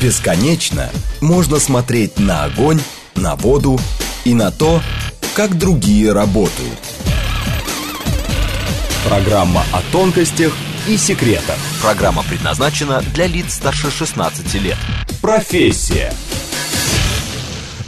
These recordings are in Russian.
Бесконечно можно смотреть на огонь, на воду и на то, как другие работают. Программа о тонкостях и секретах. Программа предназначена для лиц старше 16 лет. Профессия.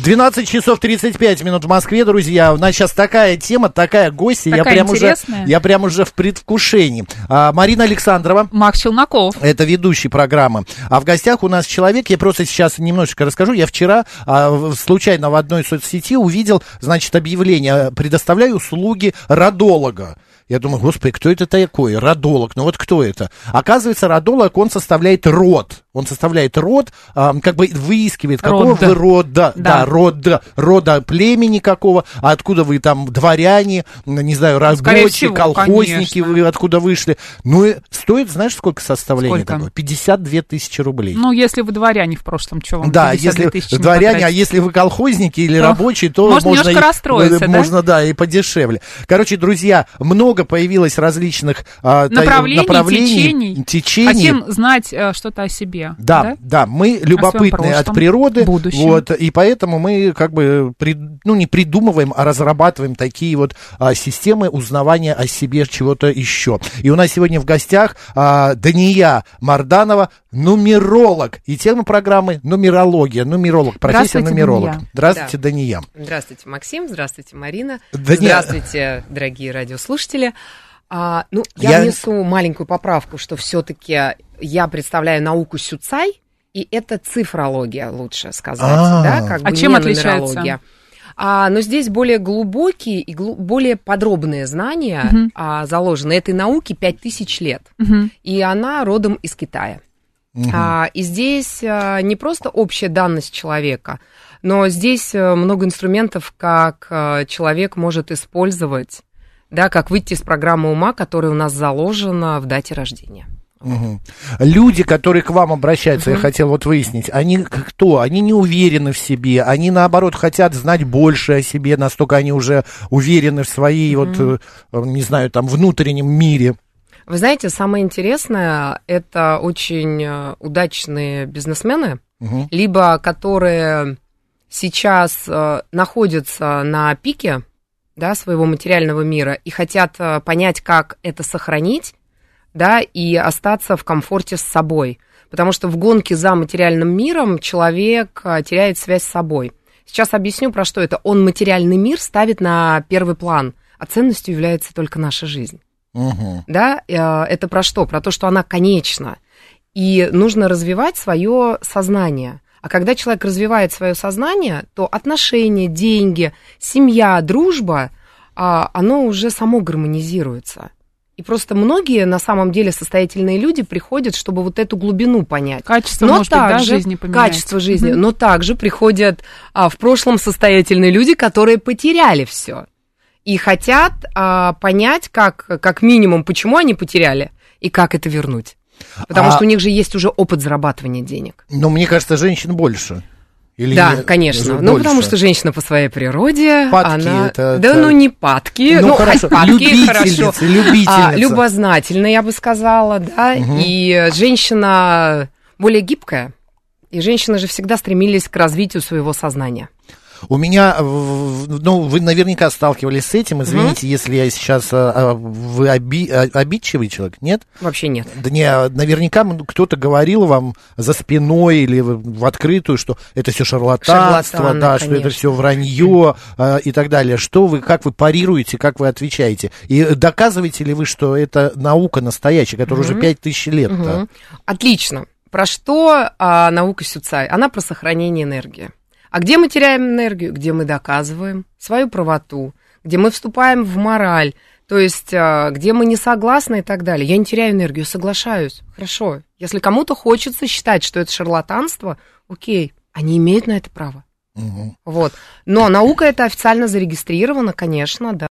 12 часов 35 минут в Москве, друзья. У нас сейчас такая тема, такая гостья. Такая я прям уже, интересная. я прям уже в предвкушении. А, Марина Александрова. Макс Челноков. Это ведущий программы. А в гостях у нас человек, я просто сейчас немножечко расскажу. Я вчера а, случайно в одной соцсети увидел, значит, объявление «Предоставляю услуги родолога». Я думаю, господи, кто это такой? Родолог. Ну вот кто это? Оказывается, родолог, он составляет род. Он составляет род, а, как бы выискивает, какого Род. вы рода, да, Да. рода, рода племени какого, а откуда вы там дворяне, не знаю, Скорее рабочие, всего, колхозники, конечно. вы откуда вышли. Ну и стоит, знаешь, сколько составление Сколько? такое? 52 тысячи рублей. Ну, если вы дворяне в прошлом, что вам да, 52 если дворяне, а если вы колхозники или То рабочие, то можно можно, немножко и, расстроиться, э, да? можно, да, и подешевле. Короче, друзья, много появилось различных а, Направлений, направлений, течений. течений. Хотим знать э, что-то о себе. Да, да, мы любопытные от природы, будущем. вот, и поэтому мы как бы, при- ну, не придумываем, а разрабатываем такие вот а, системы узнавания о себе чего-то еще. И у нас сегодня в гостях а, Дания Марданова, нумеролог, и тема программы нумерология, нумеролог, профессия Здравствуйте, нумеролог. Дания. Здравствуйте, Дания. Здравствуйте, Максим. Здравствуйте, Марина. Да не- Здравствуйте, дорогие радиослушатели. А, ну, я, Я- внесу маленькую поправку, что все-таки я представляю науку Сюцай, и это цифрология, лучше сказать, А. да, как А бы чем не отличается? нумерология. А, но здесь более глубокие и глу- более подробные знания Мгм. а, заложены. Этой науке 5000 лет, Мгм. и она родом из Китая. А, и здесь а, не просто общая данность человека, но здесь а, много инструментов, как а, человек может использовать, да, как выйти из программы ума, которая у нас заложена в дате рождения. Мгм. Люди, которые к вам обращаются, я хотел вот выяснить, они кто? Они не уверены в себе, они наоборот хотят знать больше о себе, настолько они уже уверены в своей вот, э, не знаю, там внутреннем мире. Вы знаете, самое интересное, это очень а, удачные бизнесмены, Мгм. либо которые сейчас а, находятся на пике да, своего материального мира и хотят понять, как это сохранить, да, и остаться в комфорте с собой. Потому что в гонке за материальным миром человек а, теряет связь с собой. Сейчас объясню, про что это. Он материальный мир ставит на первый план, а ценностью является только наша жизнь Мгм. да, э, это про что? Про то, что она конечна. И нужно развивать свое сознание. А когда человек развивает свое сознание, то отношения, деньги, семья, дружба, а, оно уже само гармонизируется. И просто многие, на самом деле, состоятельные люди приходят, чтобы вот эту глубину понять. Качество, Но может быть, да, также жизни поменять. качество жизни, но также приходят а, в прошлом состоятельные люди, которые потеряли все и хотят а, понять, как, как минимум, почему они потеряли и как это вернуть. Потому А- что у них же есть уже опыт зарабатывания денег. Но мне кажется, женщин больше. Или да, не- конечно. больше? Ну, потому что женщина по своей природе, Падки она... это- да, это- ну, не падки, Ну, ну, хорошо, падки, любительница, хорошо. любительница. А, любознательная, я бы сказала, да, и женщина более гибкая. И женщины же всегда стремились к развитию своего сознания. У меня, в- ну, вы наверняка сталкивались с этим, извините, если я сейчас, а, а, вы оби- обидчивый человек, нет? Вообще нет. Да не, наверняка кто-то говорил вам за спиной или в, открытую, что это все шарлатанство, Шарлатаны, да, что это конечно. все вранье и так далее. Что вы, как вы парируете, как вы отвечаете? И доказываете ли вы, что это наука настоящая, которая уже пять тысяч лет? Мгм. Отлично. Про что а, наука Сюцай? Она про сохранение энергии. А где мы теряем энергию? Где мы доказываем свою правоту, где мы вступаем в мораль, то есть а, где мы не согласны и так далее. Я не теряю энергию, соглашаюсь. Хорошо. Если кому-то хочется считать, что это шарлатанство, окей, они имеют на это право. Мгм. Вот. Но наука это официально зарегистрирована, конечно, да.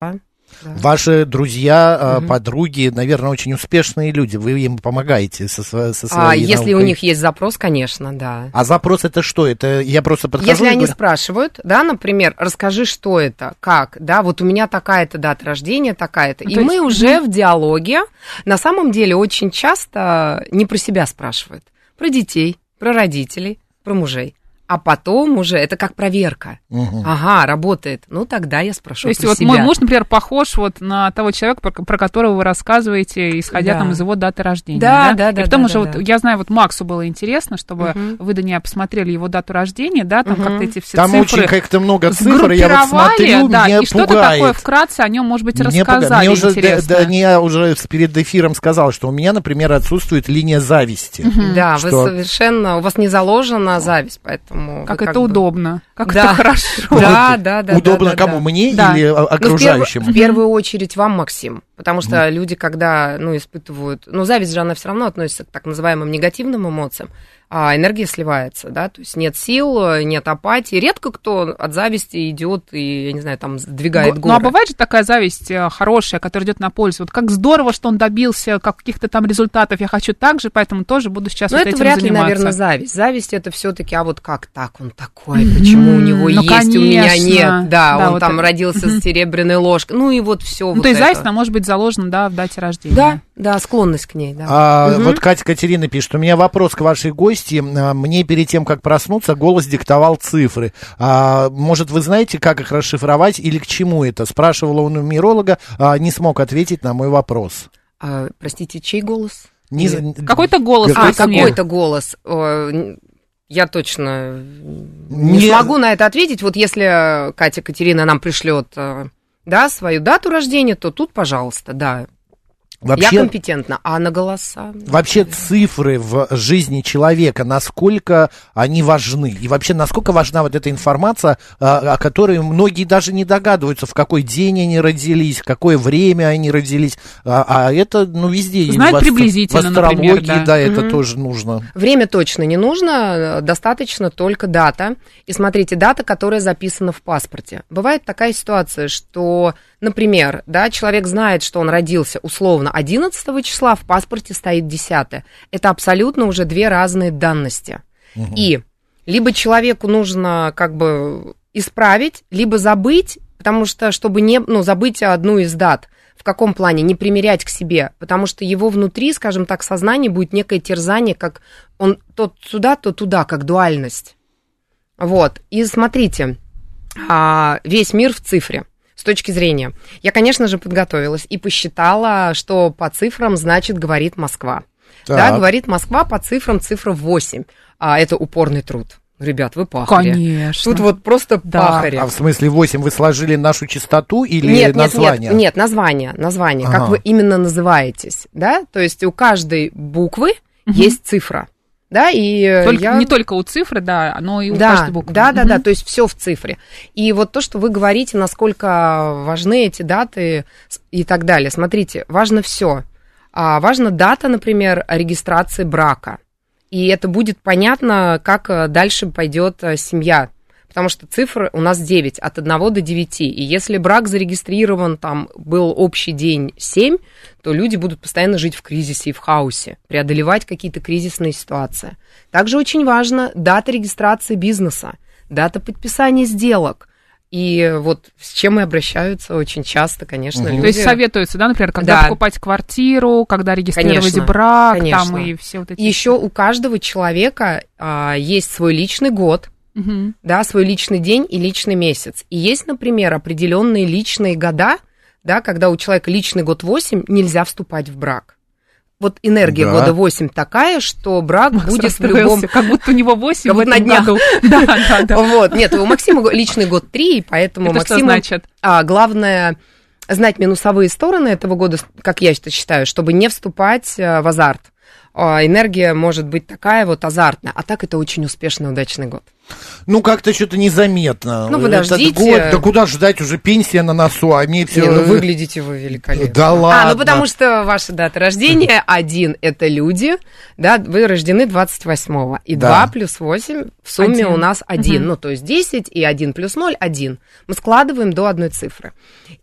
Ваши друзья, а, подруги, наверное, очень успешные люди. Вы им помогаете со, со своей А если у них есть запрос, конечно, да. А запрос это что? Это я просто подхожу Если и они говорю, спрашивают, да, например, расскажи, что это, как, да, вот у меня такая-то дата рождения, такая-то. Ну, И есть- мы уже в диалоге, на самом деле, очень часто не про себя спрашивают, про детей, про родителей, про мужей. А потом уже это как проверка. Мгм. Ага, работает. Ну тогда я спрошу То есть про вот себя. мой муж, например, похож вот на того человека, про, про которого вы рассказываете, исходя Да. там из его даты рождения. Да, Да, да, да, И потому да, что да, вот да. я знаю, вот Максу было интересно, чтобы Мгм. вы, Даня, посмотрели его дату рождения, да, там Мгм. как-то эти все Там цифры очень как-то много цифр, я вот смотрю, да, меня и что-то такое вкратце о нем, может быть, Мне, рассказали мне уже, интересно. да, да, не, уже перед эфиром сказал, что у меня, например, отсутствует линия зависти. Да, Что? вы совершенно, у вас не заложена зависть, поэтому... Как вы это бы- удобно, как Да. это хорошо. Да, да, да. Удобно да, да, кому? да. Мне Да. или а, Ну, в, перв- окружающим? в первую очередь вам, Максим, потому что люди, когда, ну, испытывают, ну, зависть же, она все равно относится к так называемым негативным эмоциям, а энергия сливается, да, то есть нет сил, нет апатии, редко кто от зависти идет и, я не знаю, там, сдвигает Ну, горы. а бывает же такая зависть э, хорошая, которая идет на пользу. Вот как здорово, что он добился каких-то там результатов, я хочу так же, поэтому тоже буду сейчас Но вот это этим вряд ли, заниматься. наверное, зависть. Зависть это все-таки, а вот как так он такой, почему у него ну, есть, у меня конечно. нет, да, Да, он вот там это. родился с серебряной ложкой, ну и вот все. Ну, то есть зависть, она может быть заложена, да, в дате рождения. Да, да, склонность к ней, да. А, Мгм. Вот Катя Катерина пишет, у меня вопрос к вашей гости. А, Мне перед тем, как проснуться, голос диктовал цифры. А, может, вы знаете, как их расшифровать или к чему это? Спрашивала у нумеролога, а, не смог ответить на мой вопрос. А, простите, чей голос? Не Какой-то голос Какой-то А, какой-то голос. Я точно не, Не- смогу на это ответить. Вот если Катя Катерина нам пришлет да, свою дату рождения, то тут, пожалуйста, да. Я Вообще, компетентна. А на голоса? вообще цифры в жизни человека, насколько они важны? И вообще, насколько важна вот эта информация, а, о которой многие даже не догадываются, в какой день они родились, в какое время они родились. А, а это, ну, везде. Знают в приблизительно, В астрологии, например, да. это Мгм. тоже нужно. Время точно не нужно, достаточно только дата. И смотрите, дата, которая записана в паспорте. Бывает такая ситуация, что, например, да, человек знает, что он родился условно 11 числа, в паспорте стоит 10. Это абсолютно уже две разные данности. И либо человеку нужно как бы исправить, либо забыть, потому что, чтобы не, ну, забыть одну из дат. В каком плане? Не примерять к себе, потому что его внутри, скажем так, сознание будет некое терзание, как он то сюда, то туда, как дуальность. Вот. И смотрите, а, весь мир в цифре с точки зрения. Я, конечно же, подготовилась и посчитала, что по цифрам значит говорит Москва. Да, Так. говорит Москва по цифрам цифра 8. А это упорный труд. Ребят, вы пахари. Конечно. Тут вот просто Да. пахари. А в смысле 8 вы сложили нашу частоту или Нет, нет, название? нет, нет, название, название, Ага. как вы именно называетесь, да? То есть у каждой буквы есть цифра, да? И э, Только- я... Не только у цифры, да, но и у да, каждой буквы. да, да, да, то есть все в цифре. И вот то, что вы говорите, насколько важны эти даты и так далее. Смотрите, важно все. А, важна дата, например, регистрации брака. И это будет понятно, как э, дальше пойдет э, семья. Потому что цифры у нас 9, от 1 до 9. И если брак зарегистрирован, там был общий день 7, то люди будут постоянно жить в кризисе и в хаосе, преодолевать какие-то кризисные ситуации. Также очень важно дата регистрации бизнеса, дата подписания сделок. И вот с чем и обращаются очень часто, конечно, Мгм. люди. То есть советуется, да, например, когда Да. покупать квартиру, когда регистрировать Конечно, брак, конечно. там и все вот эти... Еще у каждого человека а, есть свой личный год, Мгм. да, свой личный день и личный месяц. И есть, например, определенные личные года, да, когда у человека личный год 8, нельзя вступать в брак. Вот энергия Да. года 8 такая, что брак Макс будет в любом... Как будто у него 8 Как в на этом днях. году. Да, да, да. Вот, нет, у Максима личный год 3, и поэтому Это что значит? а, главное знать минусовые стороны этого года, как я это считаю, чтобы не вступать э, в азарт. А, Энергия может быть такая вот азартная, а так это очень успешный, удачный год. Ну, как-то что-то незаметно. Ну, Этот подождите. год, да куда ждать, уже пенсия на носу, а мне все... Не, ну выглядите вы великолепно. Да ладно. А, ну потому что ваша дата рождения один это люди, да, вы рождены 28-го, и Да. 2 плюс 8 в сумме Один. у нас 1, Мгм. ну то есть 10 и 1 плюс 0 – 1. Мы складываем до одной цифры.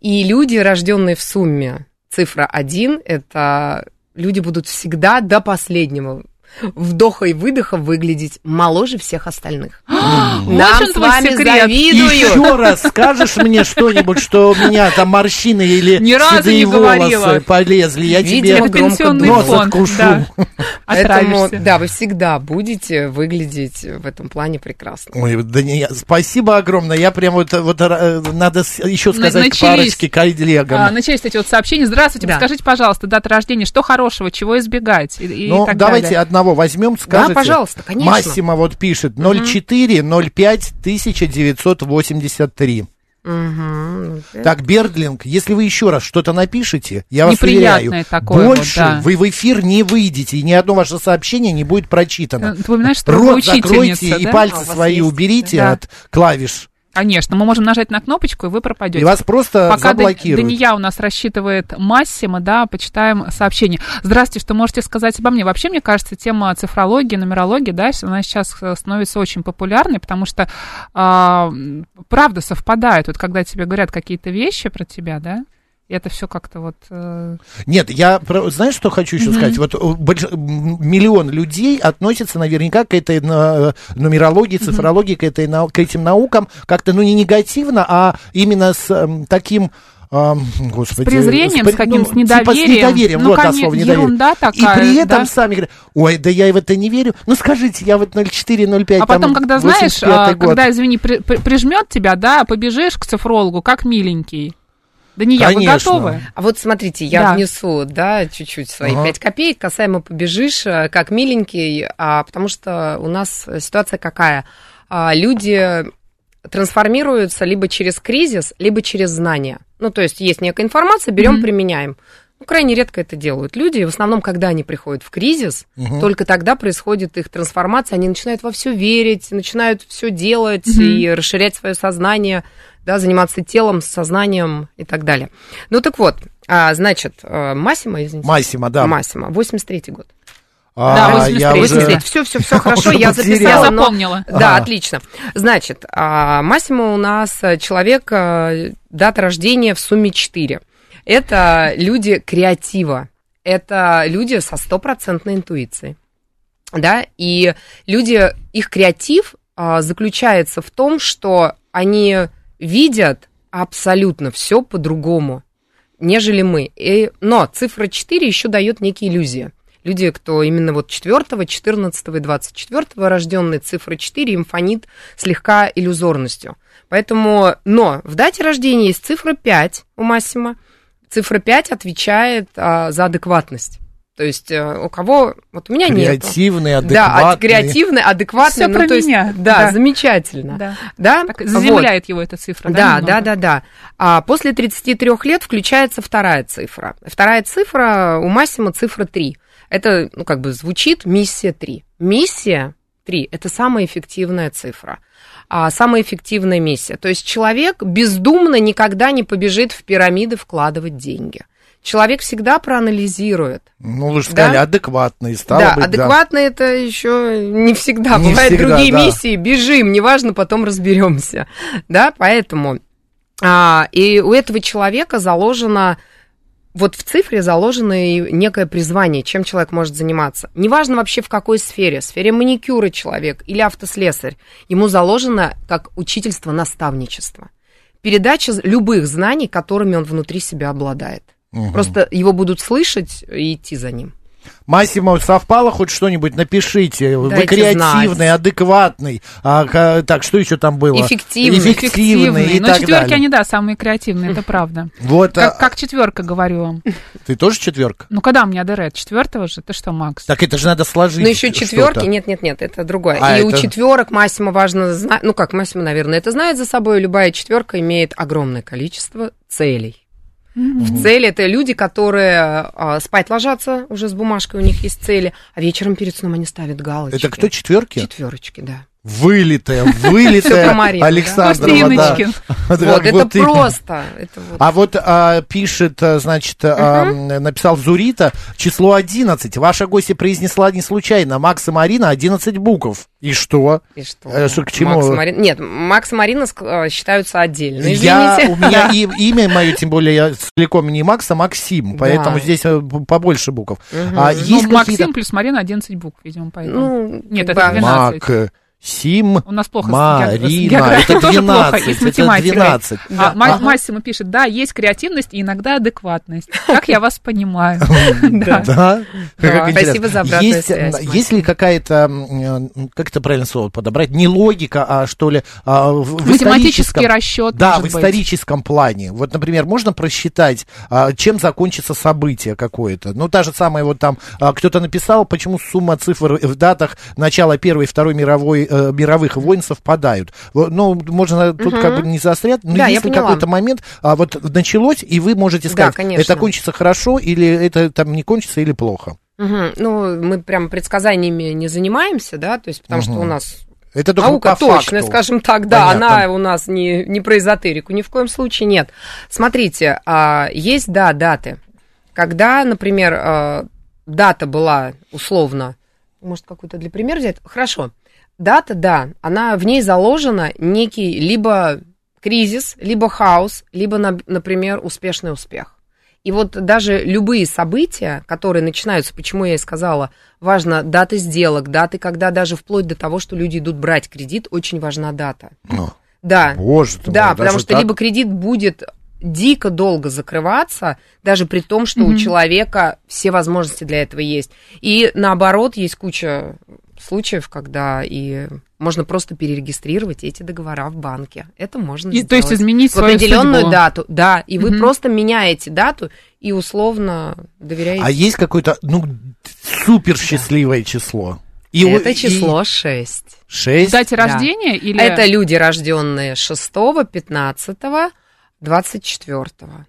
И люди, рожденные в сумме цифра 1, это люди будут всегда до последнего вдоха и выдоха выглядеть моложе всех остальных. Вот Нам он с вами секрет. завидуют. Еще раз скажешь мне что-нибудь, что у меня там морщины или Ни разу седые не волосы говорила. полезли, я тебе Видимо, Это громко нос фонд. откушу. Да. Поэтому, да, вы всегда будете выглядеть в этом плане прекрасно. Ой, да не, спасибо огромное. Я прям вот, вот э, надо еще сказать начались. парочке коллегам. А, начались эти вот сообщения. Здравствуйте, Да. подскажите, пожалуйста, дата рождения, что хорошего, чего избегать? И, и ну, так давайте далее. одного возьмем, скажите. пожалуйста, конечно. Массимо вот пишет 04 05 1983. Мгм. Так, Бердлинг, если вы еще раз что-то напишете, я вас уверяю, такое вот, больше да. вы в эфир не выйдете, и ни одно ваше сообщение не будет прочитано. Ты упоминаешь, что Рот закройте учительница, и да? пальцы А, свои есть, уберите да. от клавиш. Конечно, мы можем нажать на кнопочку, и вы пропадете. И вас просто Пока заблокируют. Дания у нас рассчитывает Массима, да, почитаем сообщение. Здравствуйте, что можете сказать обо мне? Вообще, мне кажется, тема цифрологии, нумерологии, да, она сейчас э, становится очень популярной, потому что а, правда совпадает. Вот когда тебе говорят какие-то вещи про тебя, да, это все как-то вот... э, Нет, я, знаешь, что хочу еще сказать? Вот э, больш- миллион людей относятся наверняка к этой на- нумерологии, цифрологии, к, этой, к этим наукам как-то, ну, не негативно, а именно с эм, таким... ам, господи, презрением, при- с каким, ну, с недоверием. Типа с недоверием, Ну, вот коне- дословно недоверие. такая, И при этом да. сами говорят, ой, да я в это не верю. Ну, скажите, я вот 04-05, А потом, когда, знаешь, а, год. когда, извини, при- при- прижмет тебя, да, побежишь к цифрологу, как миленький. Да не я, вы Конечно. готовы? А вот смотрите, я Да. внесу, да, чуть-чуть свои Ага. 5 копеек, касаемо побежишь, э, как миленький, а, потому что у нас ситуация какая? А, люди трансформируются либо через кризис, либо через знания. Ну, то есть есть некая информация, берем, Мгм. применяем. Ну, крайне редко это делают люди. В основном, когда они приходят в кризис, Мгм. только тогда происходит их трансформация. Они начинают во все верить, начинают все делать Мгм. и расширять свое сознание, да, заниматься телом, сознанием и так далее. Ну так вот, а, значит, э, Массимо, извините. Массимо, да. Массимо, 83-й год. А, Да, я 83-й, уже- 83 все, все, все хорошо, я потерял. Я записала. но- запомнила. Да, Ага. отлично. Значит, а, Массимо у нас э, человек, э, дата рождения в сумме 4. Это люди креатива. Это люди со стопроцентной интуицией. Да, и люди, их креатив а, заключается в том, что они видят абсолютно все по-другому, нежели мы. И, но цифра 4 еще дает некие иллюзии. Люди, кто именно вот 4, 14 и 24 рожденные, цифра 4 им фонит слегка иллюзорностью. Поэтому, но в дате рождения есть цифра 5 у Массима. Цифра 5 отвечает а, за адекватность. То есть э, у кого... Вот у меня нет. Креативный, Да, адекватный. от- креативный, адекватный. Всё ну, про то есть, меня, Да, да. замечательно. Да. Да, Так Вот. заземляет его эта цифра, да? Да, немного? да, да, да. А после 33 лет включается вторая цифра. Вторая цифра у Массима цифра 3. Это, ну, как бы звучит миссия 3. Миссия 3 – это самая эффективная цифра. А самая эффективная миссия. То есть человек бездумно никогда не побежит в пирамиды вкладывать деньги. Человек всегда проанализирует. Ну, вы же Да? сказали, адекватный, стало да, быть, адекватно это еще не всегда. Не Бывают всегда, другие да. миссии, бежим, неважно, потом разберемся. Да, поэтому. а, и у этого человека заложено вот в цифре заложено и некое призвание, чем человек может заниматься. Неважно вообще в какой сфере, в сфере маникюра человек или автослесарь, ему заложено как учительство наставничество. Передача любых знаний, которыми он внутри себя обладает. Мгм. Просто его будут слышать и идти за ним. Массимо, совпало хоть что-нибудь? Напишите. Вы Дайте креативный, знать. адекватный. А, так, что еще там было? Эффективный. Эффективный и Но так четверки, далее. они, да, самые креативные, это правда. Вот, Как, а, как четверка, говорю вам. ты тоже четверка? Ну, когда у меня ДРЭД? Четвертого же? Ты что, Макс? Так это же надо сложить. Но еще четверки, что-то. нет, нет, нет, это другое. А, и у это- четверок Массимо важно знать, ну как Массимо, наверное, это знает за собой, любая четверка имеет огромное количество целей. В цели это люди, которые а, спать ложатся уже с бумажкой, у них есть цели, а вечером перед сном они ставят галочки. Это кто, четверки? Четверочки, да. Вылитая, вылитая? Александрова, да. Костяночкин. Вот, это Вот именно. просто. Это вот. А вот а, пишет, а, значит, а, написал Зурита, число 11. Ваша гостья произнесла не случайно. Макс и Марина 11 букв. И что? И что? Э, к чему? Макс и Марина- Нет, Макс и Марина э, считаются отдельно. Я, у меня и- имя мое, тем более, я целиком не Макс, а Максим, поэтому Да. здесь э, побольше букв. Мгм. А Ну, есть Ну. Максим плюс Марина 11 букв, видимо, поэтому. Ну, Нет, это бы- 12. Мак, Сим, У нас плохо Марина, ге- с географией это тоже плохо, 12, и с это математикой. 12. А, Ма- Ага. Массимо пишет, да, есть креативность и иногда адекватность. Как я вас понимаю. Да? Да, спасибо за обратную есть, связь. Есть ли какая-то, э, как это правильно слово подобрать, не логика, а что ли, а, Математический расчет. Да, в историческом плане. Вот, например, можно просчитать, а, чем закончится событие какое-то. Ну, та же самая вот там, а, кто-то написал, почему сумма цифр в датах начала Первой и Второй мировой, э, мировых войн совпадают. Ну, можно тут как бы не заострять, но Да, если какой-то момент а, вот началось, и вы можете Да, сказать, конечно. это кончится хорошо, или это там не кончится, или плохо. Мгм. Ну, мы прям предсказаниями не занимаемся, да, то есть потому что Мгм. у нас Это только наука по точная, факту. скажем так, да, Понятно. она у нас не, не про эзотерику, ни в коем случае нет. Смотрите, а, есть, да, даты. Когда, например, а, дата была условно, может, какую-то для примера взять? Хорошо. Дата, да, она, в ней заложена некий либо кризис, либо хаос, либо, на- например, успешный успех. И вот даже любые события, которые начинаются, почему я и сказала, важно даты сделок, даты, когда даже вплоть до того, что люди идут брать кредит, очень важна дата. Ну, Да, Боже ты да, мой, потому что так? либо кредит будет дико долго закрываться, даже при том, что у Мгм. человека все возможности для этого есть. И наоборот, есть куча случаев, когда и можно просто перерегистрировать эти договора в банке. Это можно И, сделать. то есть изменить в свою определенную судьбу. дату, да, и вы Мгм. просто меняете дату и условно доверяете. А есть какое-то, ну, супер счастливое число? И, Это и- число 6. В Шесть? дате Да. рождения или... Это люди, рожденные 6, 15, 24.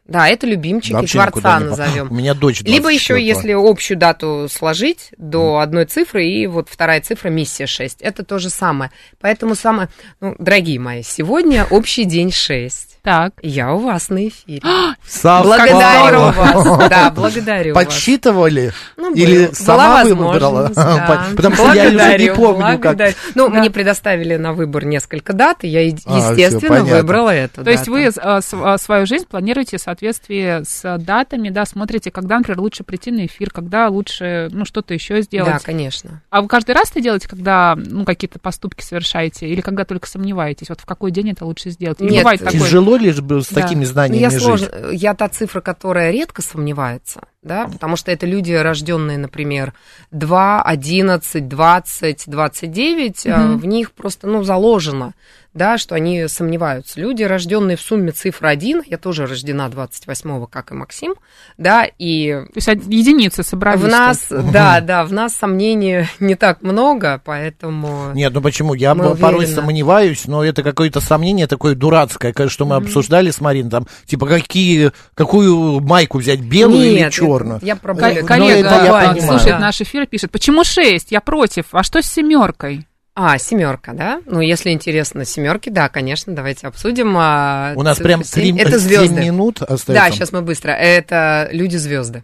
Да, это любимчики Вообще никуда Творца назовем. У меня дочь Либо еще, 24-го. если общую дату сложить до одной цифры, и вот вторая цифра миссия 6. Это то же самое. Поэтому самое, ну, дорогие мои, сегодня общий день 6. Так. Я у вас на эфире. Совпало. Благодарю вас. Да, благодарю вас. Подсчитывали? Ну, Или сама выбрала? да. Потому что я уже не помню, как... Ну, Да. мне предоставили на выбор несколько дат, и я, А, естественно, выбрала эту То есть вы а, с- а, свою жизнь планируете в соответствии с датами, да, смотрите, когда, например, лучше прийти на эфир, когда лучше, ну, что-то еще Да, сделать. конечно. А вы каждый раз это делаете, когда, ну, какие-то поступки совершаете, или когда только сомневаетесь, вот в какой день это лучше сделать? Или Нет, бывает такое? Тяжело лишь бы с Да. такими Ну, знаниями я жить? сложно. Я та цифра, которая редко сомневается, да, потому что это люди, рожденные, например, 2, 11, 20, 29, а, Мгм. в них просто, ну, заложено, да, что они сомневаются. Люди, рожденные в сумме цифра 1, я тоже рождена 28-го, как и Максим, да, и То есть единицы собрались. в нас, да, да, в нас сомнений не так много, поэтому... Нет, ну почему? Я порой уверены. сомневаюсь, но это какое-то сомнение такое дурацкое, что мы обсуждали с Мариной, там, типа, какие, какую майку взять, белую или Нет, черную? Я про Ну, коллега а, понимаю. слушает Да. наш эфир и пишет, почему 6? Я против. А что с семеркой? А, семерка, да? Ну, если интересно, семерки, да, конечно, давайте обсудим. А, У нас прям семь- три, Это семь звезды. минут остается. Да, сейчас мы быстро. Это люди звезды.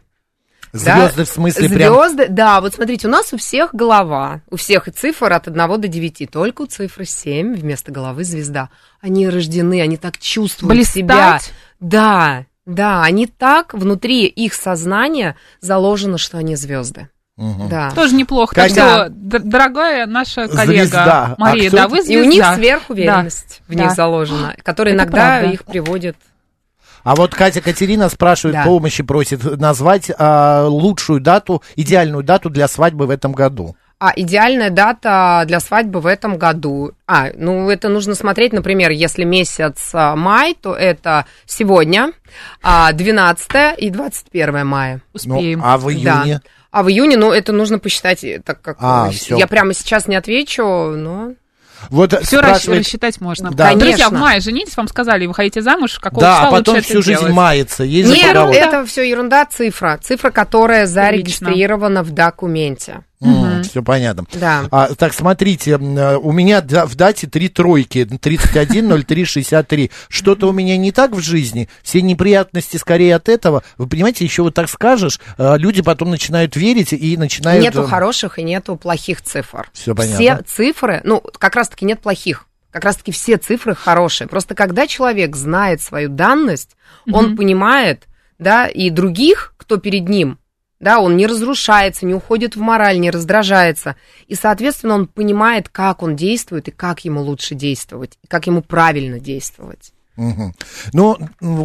Звезды в смысле прям... Звезды, да, вот смотрите, у нас у всех голова, у всех и цифр от 1 до 9, только у цифры 7 вместо головы звезда. Они рождены, они так чувствуют себя. Блистать? Да, да, они так, внутри их сознания заложено, что они звезды. Мгм. Да. Тоже неплохо. Так что, дорогая наша коллега Звезда. Мария, кто да, вы И звезда. у них сверхуверенность в Да. них заложена, которая Это иногда правда. их приводит А вот Катя Катерина спрашивает, Да. помощи просит назвать а, лучшую дату, идеальную дату для свадьбы в этом году. А идеальная дата для свадьбы в этом году. А, ну это нужно смотреть, например, если месяц а, май, то это сегодня, а, 12 и 21 мая. Ну, Успеем. а в июне? А в июне, ну, это нужно посчитать, э, так как А, э, всё. я прямо сейчас не отвечу, но... Вот Все спрашивает, рассчитать можно. Да. Друзья, в мае женитесь, вам сказали, выходите замуж, какого да, числа а потом лучше всю это жизнь делать? мается. Есть Нет, поговорка. это все ерунда, цифра. Цифра, которая зарегистрирована в документе. Все понятно. Да. А, так, смотрите, э, у меня в дате три тройки, 310363. Что-то у меня не так в жизни, все неприятности скорее от этого. Вы понимаете, еще вот так скажешь, э, люди потом начинают верить и начинают... Нету э, хороших и нету плохих цифр. Всё понятно. Все цифры, ну, как раз-таки нет плохих. Как раз-таки все цифры хорошие. Просто когда человек знает свою данность, он понимает, да, и других, кто перед ним, да, он не разрушается, не уходит в мораль, не раздражается. И, соответственно, он понимает, как он действует и как ему лучше действовать, и как ему правильно действовать. Мгм. Ну,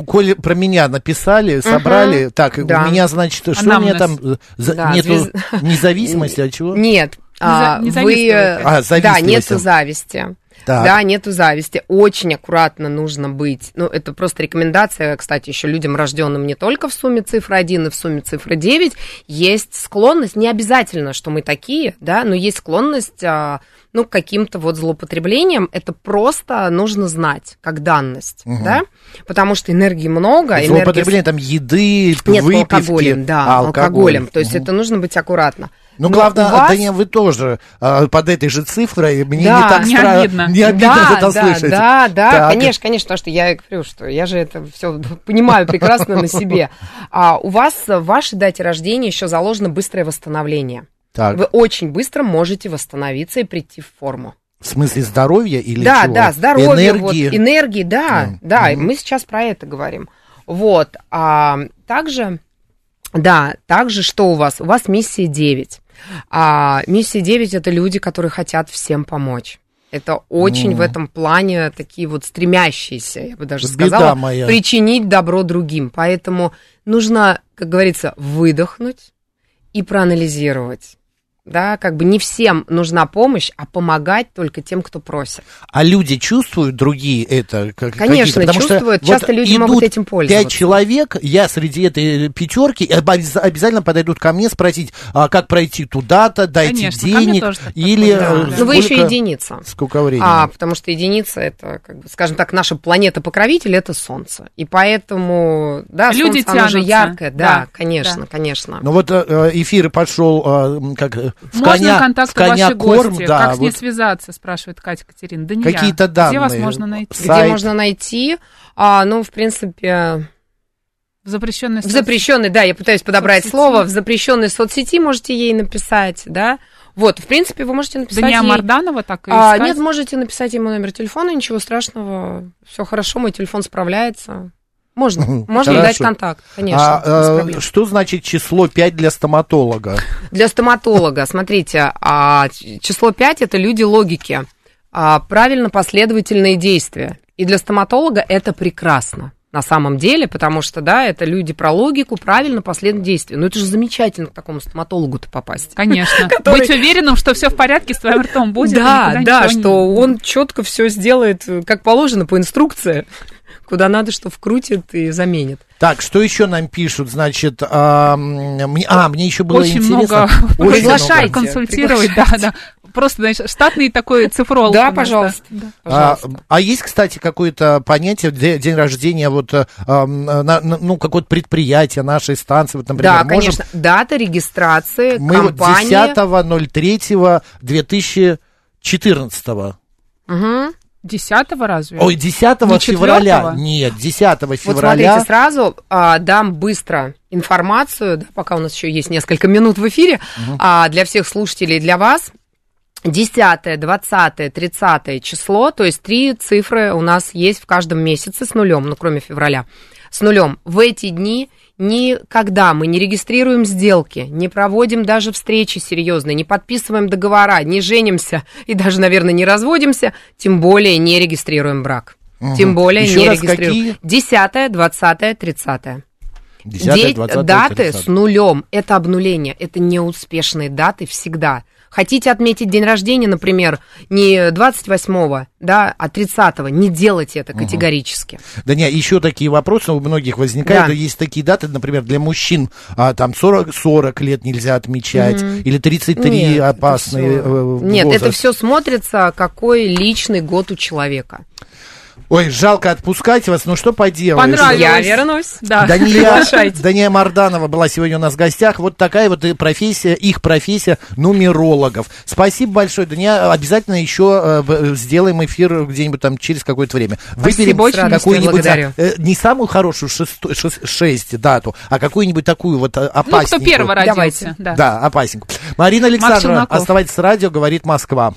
коли про меня написали, собрали, так, да. у меня, значит, что у Анамнез. меня там за- Да, нету звез- независимости, а чего? Нет. а, вы. А, да, нету зависти. Так. Да, нету зависти. Очень аккуратно нужно быть. Ну, это просто рекомендация, кстати, еще людям, рожденным не только в сумме цифры 1 и в сумме цифры 9, есть склонность, не обязательно, что мы такие, да, но есть склонность, а, ну, к каким-то вот злоупотреблениям. Это просто нужно знать, как данность, да, потому что энергии много. энергии Злоупотребление там еды, нет, выпивки. алкоголем, да, а, алкоголем. То есть Мгм. это нужно быть аккуратно. Ну, Но главное, вас- Таня, вы тоже а, под этой же цифрой. Мне Да, не так не стра- обидно. Не обидно да, это да, слышать. Да, да, Так. конечно, конечно, потому что я говорю, что я же это все понимаю прекрасно на себе. А у вас в вашей дате рождения еще заложено быстрое восстановление. Так, Вы очень быстро можете восстановиться и прийти в форму. в смысле здоровья или да, чего? да, здоровье, Энергии. вот, энергии, да, Мгм. да, Мгм. мы сейчас про это говорим. Вот, а также, да, также что у вас? У вас миссия 9. А, миссия 9 это люди, которые хотят всем помочь. Это очень Ну. в этом плане такие вот стремящиеся, я бы даже Беда сказала, моя. причинить добро другим. Поэтому нужно, как говорится, выдохнуть и проанализировать. Да, как бы не всем нужна помощь, а помогать только тем, кто просит. А люди чувствуют другие это? как- Конечно? Потому что чувствуют. вот Часто люди могут идут этим пользоваться. Пять человек, я среди этой пятерки, обязательно подойдут ко мне спросить, а как пройти туда-то, дайте Конечно, ко мне денег, или э, Да. Но Ну, вы еще сколько- единица. Сколько времени? А, потому что единица это, как бы, скажем так, наша планета-покровитель это Солнце. И поэтому, да, Люди Солнце, оно же тянутся. яркое. Да, Да, конечно, да. конечно. Ну вот э, эфир пошел э, м, как э, в Можно коня, контакты в коня вашей корм, гости? да, как с ней вот связаться, спрашивает Катя Катерина. Да не Какие-то я. данные. Где вас можно найти? С- Где сайт. можно найти? А, ну, в принципе, В запрещенной в запрещенной, да, я пытаюсь подобрать Соцсети. слово, в запрещенной соцсети можете ей написать, да. Вот, в принципе, вы можете написать Дания ей... Марданова так и А, нет, можете написать ему номер телефона, ничего страшного, все хорошо, мой телефон справляется. Можно, можно Хорошо. дать контакт, конечно, А, э, проблем. что значит число 5 для стоматолога? Для стоматолога, смотрите, а, число 5 это люди логики, а, правильно последовательные действия. И для стоматолога это прекрасно. На самом деле, потому что, да, это люди про логику, правильно, последовательные действия. Ну, это же замечательно к такому стоматологу-то попасть. Конечно. Который- Быть уверенным, что все в порядке с твоим ртом будет. да, да, ничего не- что он четко все сделает, э, как положено, по инструкции, куда надо, что вкрутит и заменит. Так, что еще нам пишут? Значит, а, мне, а, мне еще было Очень интересно. много Очень Приглашайте. много. консультировать, да, да. Просто, знаешь, штатный такой цифролог. Да, пожалуйста. да. А, Пожалуйста. а есть, кстати, какое-то понятие де- день рождения вот э, ам, на- на- ну какое-то предприятие нашей станции, вот, например, Да, можем- конечно. Дата регистрации Мы вот компании. 10.03.2014. Мгм. Десятого разве? Ой, 10 Не февраля. Нет, 10 Вот февраля. смотрите, сразу а, дам быстро информацию, да, пока у нас еще есть несколько минут в эфире, а, для всех слушателей, для вас. 10, 20, 30 число, то есть три цифры у нас есть в каждом месяце с нулем, ну, кроме февраля. С нулем. В эти дни никогда мы не регистрируем сделки, не проводим даже встречи серьезные, не подписываем договора, не женимся и даже, наверное, не разводимся, тем более не регистрируем брак. Тем более Еще не раз регистрируем. какие? 10, 20, 30. 10, Де- 20, даты 30. с нулем – это обнуление, это неуспешные даты всегда. Хотите отметить день рождения, например, не 28-го, да, а 30-го, не делайте это категорически. Да нет, еще такие вопросы у многих возникают. Да. Есть такие даты, например, для мужчин, а, там 40, 40 лет нельзя отмечать, или 33 Нет, опасный всё- э, Нет, это все смотрится, какой личный год у человека. Ой, жалко отпускать вас, ну что поделаешь. Понравилось. Я вернусь. Да. Дания. Дания Марданова была сегодня у нас в гостях. Вот такая вот и профессия, их профессия нумерологов. Спасибо большое, Дания. Обязательно еще э, в- сделаем эфир где-нибудь там через какое-то время. Спасибо радостью, какую-нибудь, э, не самую хорошую шесто- шест- шесть дату, а какую-нибудь такую вот э, Ну, опасненькую. кто первый родился. Давайте. Да. Да, опасненькую. Марина Александровна, оставайтесь с радио, говорит Москва.